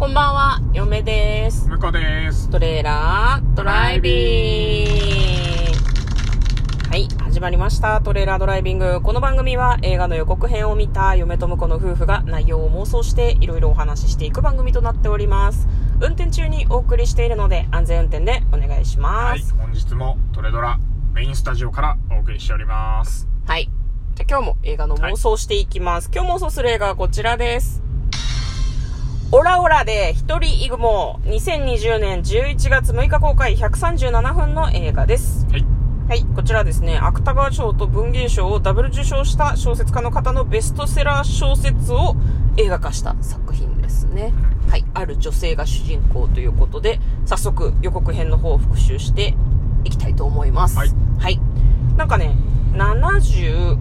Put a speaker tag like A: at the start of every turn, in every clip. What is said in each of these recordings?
A: こんばんは、嫁です。
B: 向こうです。
A: トレーラードライビング。はい、始まりました。トレーラードライビング。この番組は映画の予告編を見た嫁と婿の夫婦が内容を妄想していろいろお話ししていく番組となっております。運転中にお送りしているので安全運転でお願いしま
B: はい、
A: す。
B: 本日もトレドラメインスタジオからお送りしております。
A: はい。じゃあ今日も映画の妄想していきます。今日妄想する映画はこちらです。オラオラで一人イグモ2020年11月6日公開137分の映画です。
B: はい。
A: はい、こちらですね、芥川賞と文芸賞をダブル受賞した小説家の方のベストセラー小説を映画化した作品ですね。はい、ある女性が主人公ということで、早速予告編の方を復習していきたいと思います。
B: はい。
A: はい。なんかね、75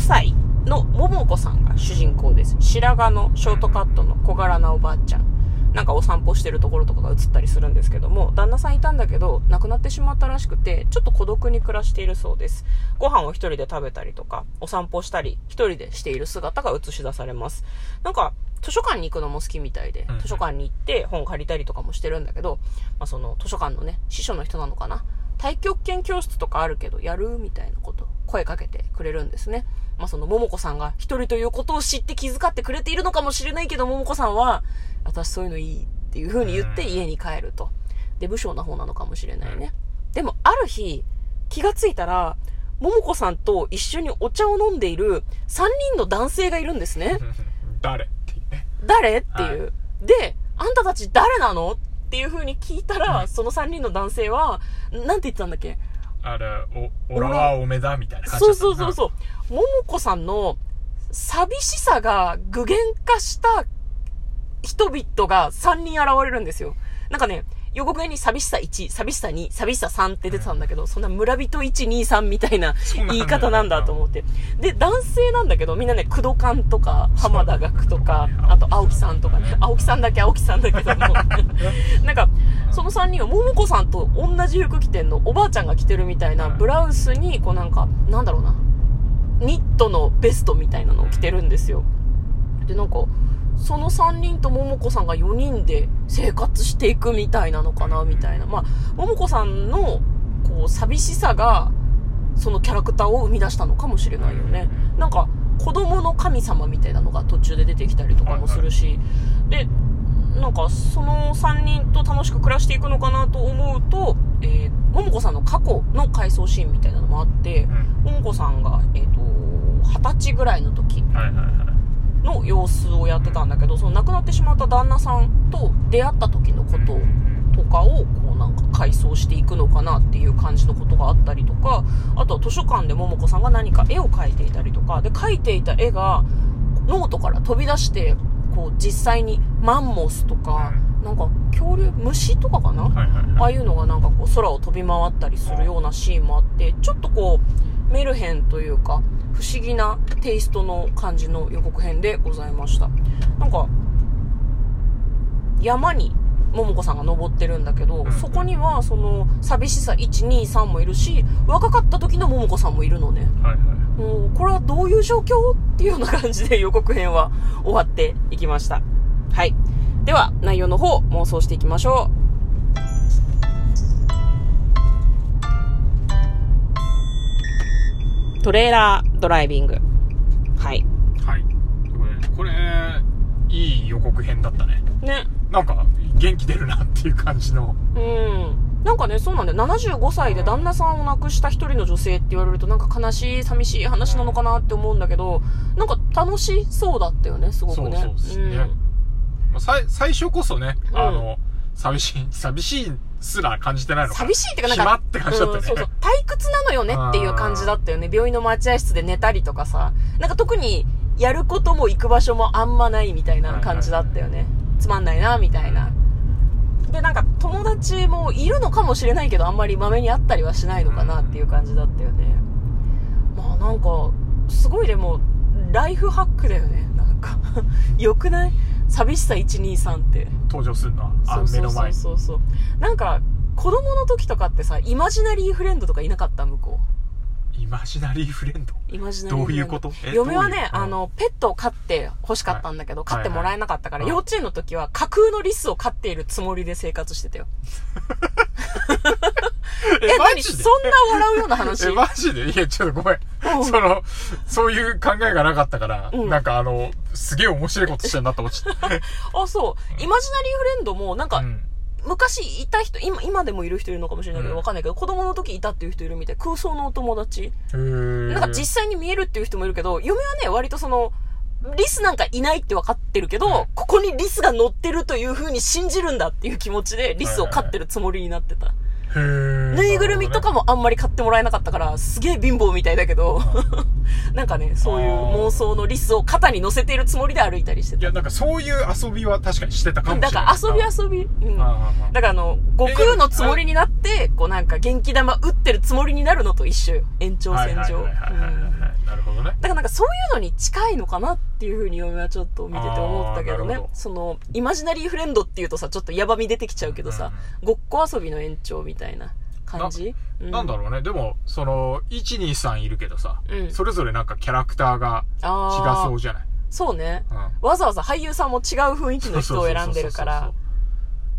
A: 歳の桃子さんが主人公です。白髪のショートカットの小柄なおばあちゃん。なんかお散歩してるところとかが映ったりするんですけども、旦那さんいたんだけど、亡くなってしまったらしくて、ちょっと孤独に暮らしているそうです。ご飯を一人で食べたりとか、お散歩したり、一人でしている姿が映し出されます。なんか、図書館に行くのも好きみたいで
B: うん、
A: 図書館に行って本借りたりとかもしてるんだけど、まあその図書館のね、司書の人なのかな太極拳教室とかあるけど、やるみたいなこと、声かけてくれるんですね。まあその桃子さんが一人ということを知って気遣ってくれているのかもしれないけど、桃子さんは、私そういうのいいっていう風に言って家に帰ると。で、武将な方なのかもしれないね。でも、ある日、気がついたら、桃子さんと一緒にお茶を飲んでいる3人の男性がいるんですね。
B: 誰っていうね。
A: 誰っていう。
B: は
A: で、あんたたち誰なの？っていう風に聞いたら、
B: うん
A: その3人の男性は、なんて言ってたんだっけ？
B: あれ、お、オラはおめだみたいな感じ
A: そう
B: だった
A: そうそうそう。桃子さんの寂しさが具現化した人々が3人現れるんですよ。なんかね、予告編に寂しさ1、寂しさ2、寂しさ3って出てたんだけど、そんな村人1、2、3みたいな言い方なんだと思って。で、男性なんだけど、みんなね、工藤館とか、浜田学とか、あと青木さんとかね、青木さんだけ青木さんだけども、なんか、その3人は、桃子さんと同じ服着てんの、おばあちゃんが着てるみたいな、ブラウスに、こうなんか、なんだろうな、ニットのベストみたいなのを着てるんですよ。で、なんか、その3人と桃子さんが4人で生活していくみたいなのかな、みたいな。まあ、桃子さんの、こう、寂しさが、そのキャラクターを生み出したのかもしれないよね。なんか、子供の神様みたいなのが途中で出てきたりとかもするし、で、なんか、その3人と楽しく暮らしていくのかなと思うと、えー、桃子さんの過去の回想シーンみたいなのもあって
B: う、ん。
A: 桃子さんが、えっ、と、二十歳ぐらいの時
B: はいはいはい。
A: の様子をやってたんだけど、その亡くなってしまった旦那さんと出会った時のこととかを、こうなんか回想していくのかなっていう感じのことがあったりとか、あとは図書館で桃子さんが何か絵を描いていたりとか、で、描いていた絵がノートから飛び出して、こう実際にマンモスとか、なんか恐竜、虫とかかな？
B: はいはい
A: あ
B: はい。
A: あいうのがなんかこう空を飛び回ったりするようなシーンもあって、ちょっとこう、メルヘンというか、不思議なテイストの感じの予告編でございました。なんか、山に桃子さんが登ってるんだけど、
B: うん
A: そこにはその寂しさ1、2、3もいるし、若かった時の桃子さんもいるのね。
B: はいはい。
A: もう、これはどういう状況っていうような感じで予告編は終わっていきました。はい。では、内容の方、妄想していきましょう。トレーラードライビング。はい。
B: はい。これ、いい予告編だったね。
A: ね。
B: なんか、元気出るなっていう感じの。
A: うん。なんかね、そうなんだよ。75歳で旦那さんを亡くした一人の女性って言われると、なんか悲しい、寂しい話なのかなって思うんだけど、なんか楽しそうだったよね、すごくね。
B: そうそうですねまあさい最初こそね、あの、寂しい、寂しいすら感じてないのか。
A: 寂しいってかなんか、
B: 暇って感じだったね。
A: うん、そうそう。退屈なのよねっていう感じだったよね。病院の待合室で寝たりとかさ。なんか特にやることも行く場所もあんまないみたいな感じだったよね。つまんないな、みたいな。で、なんか友達もいるのかもしれないけど、あんまりまめに会ったりはしないのかなっていう感じだったよね。まあなんか、すごいでも、ライフハックだよね。なんか、よくない？寂しさ123って。
B: 登場するのは、あ
A: そうそうそう
B: 目の前に。
A: そうそうなんか子供の時とかってさイマジナリーフレンドとかいなかった？向こ
B: イマジナリーフレンド？
A: イマジナリー
B: どういうこと？え
A: 嫁はね、あの、ペットを飼って欲しかったんだけど、
B: はい。
A: 飼ってもらえなかったから、
B: はいはい。
A: 幼稚園の時は架空のリスを飼っているつもりで生活してたよ。え、
B: マジで？
A: 何？そんな笑うような話？
B: え、マジで？いや、ちょっとごめん。
A: うん
B: その、そういう考えがなかったから、
A: うん
B: なんかあの、すげえ面白いことしてんなと思っちゃった。
A: あ、そう。イマジナリーフレンドも、なんか、
B: うん
A: 昔いた人、今、今でもいる人いるのかもしれないけど、
B: うん
A: わかんないけど、子供の時いたっていう人いるみたい。空想のお友達。なんか実際に見えるっていう人もいるけど、嫁はね、割とその、リスなんかいないって分かってるけど、
B: うん
A: ここにリスが乗ってるという風に信じるんだっていう気持ちで、リスを飼ってるつもりになってた。ぬいぐるみとかもあんまり買ってもらえなかったから、すげえ貧乏みたいだけど、なんかね、そういう妄想のリスを肩に乗せているつもりで歩いたりしてた。
B: いや、なんかそういう遊びは確かにしてたかもしれない。
A: だから遊び遊び。うん。だからあの、悟空のつもりになって、こうなんか元気玉打ってるつもりになるのと一緒よ。延長線上。うん
B: なるほどね。
A: だからなんかそういうのに近いのかなっていうふうに嫁はちょっと見てて思ったけどね
B: ど。
A: その、イマジナリーフレンドっていうとさ、ちょっとヤバみ出てきちゃうけどさ、ごっこ遊びの延長みたいな感じ？
B: なんだ
A: ろう
B: ね。でも、その、1、2、3いるけどさ、
A: うん
B: それぞれなんかキャラクターが違
A: あ
B: そうじゃない？
A: そうね。
B: うん
A: わざわざ俳優さんも違う雰囲気の人を選んでるから。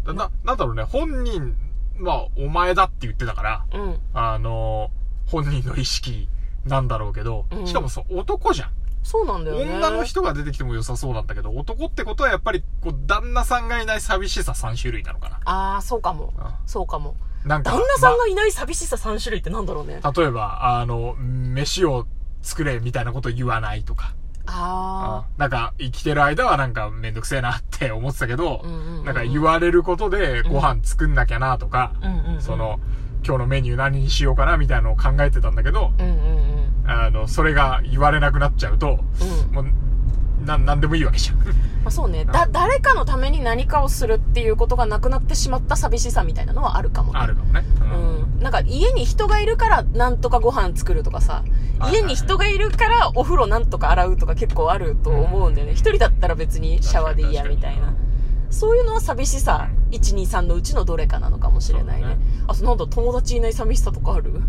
B: な、なんだろうね。本人、まあ、お前だって言ってたから、
A: うん。
B: あの、本人の意識なんだろうけど、
A: うん
B: しかもそう、男じゃん。
A: そうなんだよね。
B: 女の人が出てきても良さそうなんだけど、男ってことはやっぱり、こう、旦那さんがいない寂しさ3種類なのかな。
A: ああ、そうかも。
B: うん
A: そうかも。
B: なんか、
A: 旦那さん
B: ま
A: がいない寂しさ3種類ってなんだろうね。
B: 例えば、あの、飯を作れみたいなこと言わないとか。
A: あ
B: なんか、生きてる間はなんかめんどくせえなって思ってたけど、
A: うんうんうんうん
B: なんか言われることでご飯作んなきゃなとか、
A: あ。うんうん、うん。
B: そ、の、今日のメニュー何にしようかなみたいなのを考えてたんだけど、
A: うんうんうん。
B: あの、それが言われなくなっちゃうと、
A: うん。
B: もう、な、なんでもいいわけじゃん。
A: まあ、そうね。だ、誰かのために何かをするっていうことがなくなってしまった寂しさみたいなのはあるかもね。
B: あるかもね。
A: うん。なんか家に人がいるからなんとかご飯作るとかさ、
B: はい
A: 家に人がいるからお風呂なんとか洗うとか結構あると思うんだよね。一人だったら別にシャワーでいいやみたいな。そういうのは寂しさ、123のうちのどれかなのかもしれないね
B: そうだね。
A: あとなんだ友達いない寂しさとかある？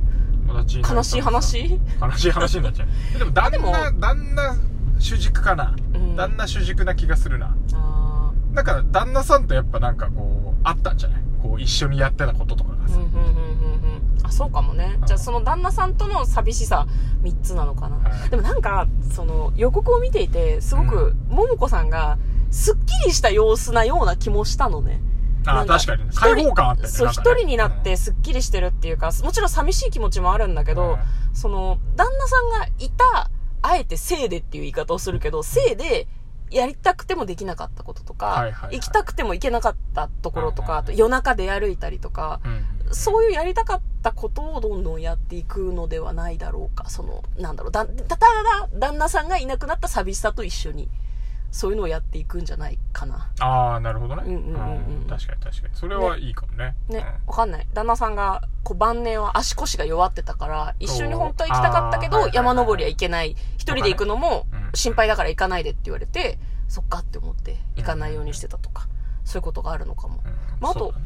A: 悲しい話？
B: 悲しい話になっちゃう。でも、旦那、旦那主軸かな。
A: うん。
B: 旦那主軸な気がするな。
A: あ
B: だから、旦那さんとやっぱなんかこう、あったんじゃない？こう、一緒にやってたこととかがさ。
A: ーうんうんうんうんうん。あそうかもね。
B: うん。
A: じゃあその旦那さんとの寂しさ3つなのかな、
B: はい。
A: でもなんかその予告を見ていてすごく桃子さんがすっきりした様子なような気もしたのね
B: あ確かにね。開放感あったよね。
A: 一人になって、すっきりしてるっていうか、もちろん寂しい気持ちもあるんだけど、その、旦那さんがいた、あえてせいでっていう言い方をするけど、せいで、やりたくてもできなかったこととか、
B: はいはいはい
A: 行きたくても行けなかったところとか、
B: うんうんうん
A: あと夜中出歩いたりとか、
B: うん。うん
A: そういうやりたかったことをどんどんやっていくのではないだろうか。その、なんだろう、だただ、旦那さんがいなくなった寂しさと一緒に、そういうのをやっていくんじゃないかな。
B: ああ、なるほどね。
A: うんうんうんうん
B: 確かに確かに。それはいいかもね。
A: ね、わかんない。旦那さんが、こう、晩年は足腰が弱ってたから、一緒に本当は行きたかったけど、山登りは行けない。一人で行くのも
B: うん、
A: 心配だから行かないでって言われて、そっかって思って、行かないようにしてたとか、そういうことがあるのかも。
B: うん
A: まああと
B: ね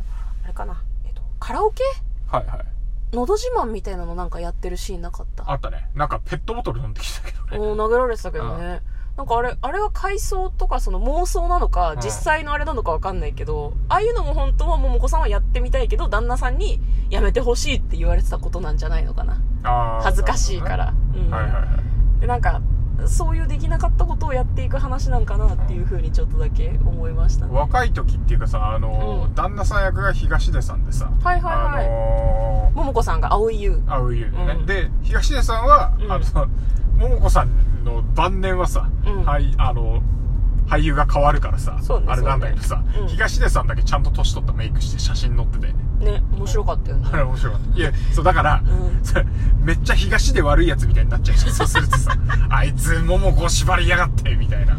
A: あれかな、えっと、カラオケ？
B: はいはい。
A: のど自慢みたいなのなんかやってるシーンなかった？
B: あったね。なんかペットボトル飲んできたけどね。
A: おー投げられてたけどね。なんかあれ、あれは回想とかその妄想なのか
B: う、ん
A: 実際のあれなのかわかんないけど、ああいうのも本当は桃子さんはやってみたいけど、旦那さんにやめてほしいって言われてたことなんじゃないのかな。
B: あー
A: 恥ずかしいから。うん。
B: はいはいはい。
A: で、なんか、そういうできなかったことをやっていく話なんかなっていうふうにちょっとだけ思いましたね。
B: 若い時っていうかさ、あのー、
A: うん
B: 旦那さん役が東出さんでさ、
A: はいはいはい
B: あの
A: 桃子さんが青い優。
B: ー、あういうね、
A: うん
B: で、東出さんは、
A: うん
B: あのさ、桃子さんの晩年はさ、
A: うん
B: はい、あの、俳優が変わるからさ、
A: ね
B: あれなんだけどさ、
A: ねうん
B: 東出さんだけちゃんと年取ったメイクして写真載ってて、
A: ね、面白かったよね。
B: あ れ面白かった。いや、そう、だから、
A: うん
B: めっちゃ東で悪いやつみたいになっちゃうじゃん。そうするとさ、あいつ、桃子縛りやがって、みたいな。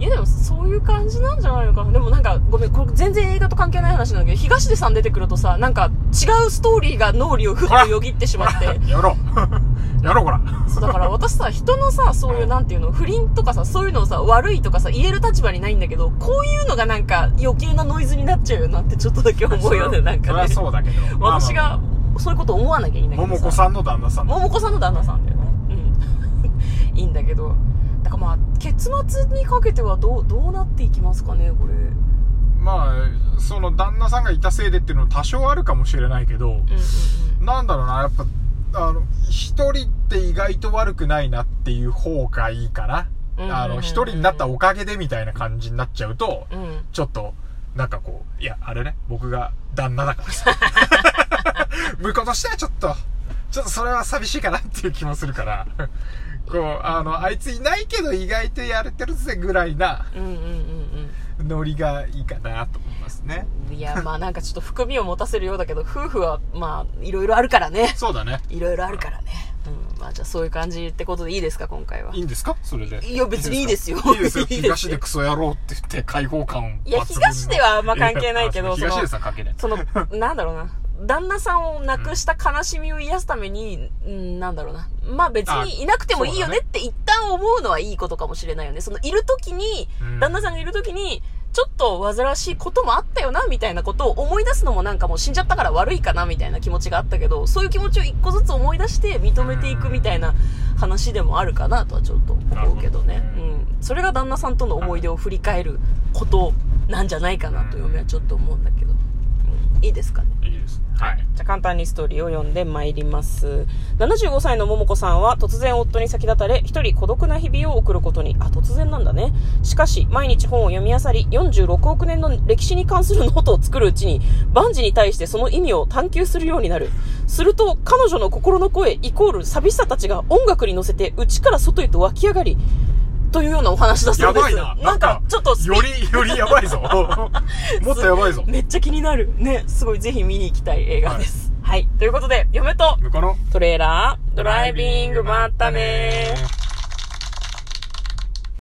A: いやでもそういう感じなんじゃないのかな。でもなんか、ごめん、これ全然映画と関係ない話なんだけど、東出さん出てくるとさ、なんか違うストーリーが脳裏をふっとよぎってしまって。
B: やろう。やろう、こら。
A: そうだから私さ、人のさ、そういうなんていうの、不倫とかさ、そういうのをさ、悪いとかさ、言える立場にないんだけど、こういうのがなんか余計なノイズになっちゃうよなってちょっとだけ思うよね、なんかね。
B: そうだけど。まあまあ
A: 私がそういうこと思わなきゃいけど
B: 桃子さんの旦那さんだ
A: 桃子さんの旦那さんだよねうん いいんだけどだからまあ結末にかけてはどうどうなっていきますかねこれ。
B: まあその旦那さんがいたせいでっていうのは多少あるかもしれないけど、
A: うんうん
B: なんだろうなやっぱあの一人って意外と悪くないなっていう方がいいかな、
A: うんうんうんうん。
B: あの一人になったおかげでみたいな感じになっちゃうと、
A: うんうん。
B: ちょっとなんかこういやあれね僕が旦那だからさ。婿としてはちょっとちょっとそれは寂しいかなっていう気もするからこうあのあいついないけど意外とやれてるぜぐらいなノリがいいかなと思いますね。
A: うんいやまあなんかちょっと含みを持たせるようだけど 夫婦はまあいろいろあるからね。
B: そうだね。
A: いろいろあるからね。うんまあじゃあそういう感じってことでいいですか今回は。い
B: いんですか？それで。
A: いや別にいいですよ。
B: いいです よ。東でクソ野郎って言って開放感
A: いや東ではあんま関係ないけど
B: 東でさ関係ない
A: その、なんだろうな。旦那さんを亡くした悲しみを癒すために、うん、なんだろうな。まあ別にいなくてもいいよねって一旦思うのはいいことかもしれないよね。そのいる時に
B: う、ん
A: 旦那さんがいる時に、ちょっと煩わしいこともあったよな、みたいなことを思い出すのもなんかもう死んじゃったから悪いかな、みたいな気持ちがあったけど、そういう気持ちを一個ずつ思い出して認めていくみたいな話でもあるかなとはちょっと思うけどねうん。それが旦那さんとの思い出を振り返ることなんじゃないかなと嫁はちょっと思うんだけど。うん、いいですかね？
B: はい
A: じゃあ簡単にストーリーを読んで参ります。75歳の桃子さんは突然夫に先立たれ、一人孤独な日々を送ることに、あ、突然なんだね。しかし、毎日本を読み漁り、46億年の歴史に関するノートを作るうちに、万事に対してその意味を探求するようになる。すると、彼女の心の声、イコール寂しさたちが音楽に乗せて、内から外へと湧き上がり、というようなお話だそうです。
B: やばいな
A: なんか、ちょっと
B: よりよりやばいぞ もっとやばいぞ
A: めっちゃ気になる。ね、すごいぜひ見に行きたい映画です。はい。ということで、嫁と
B: 向こうの
A: トレーラードライビング、まったねー。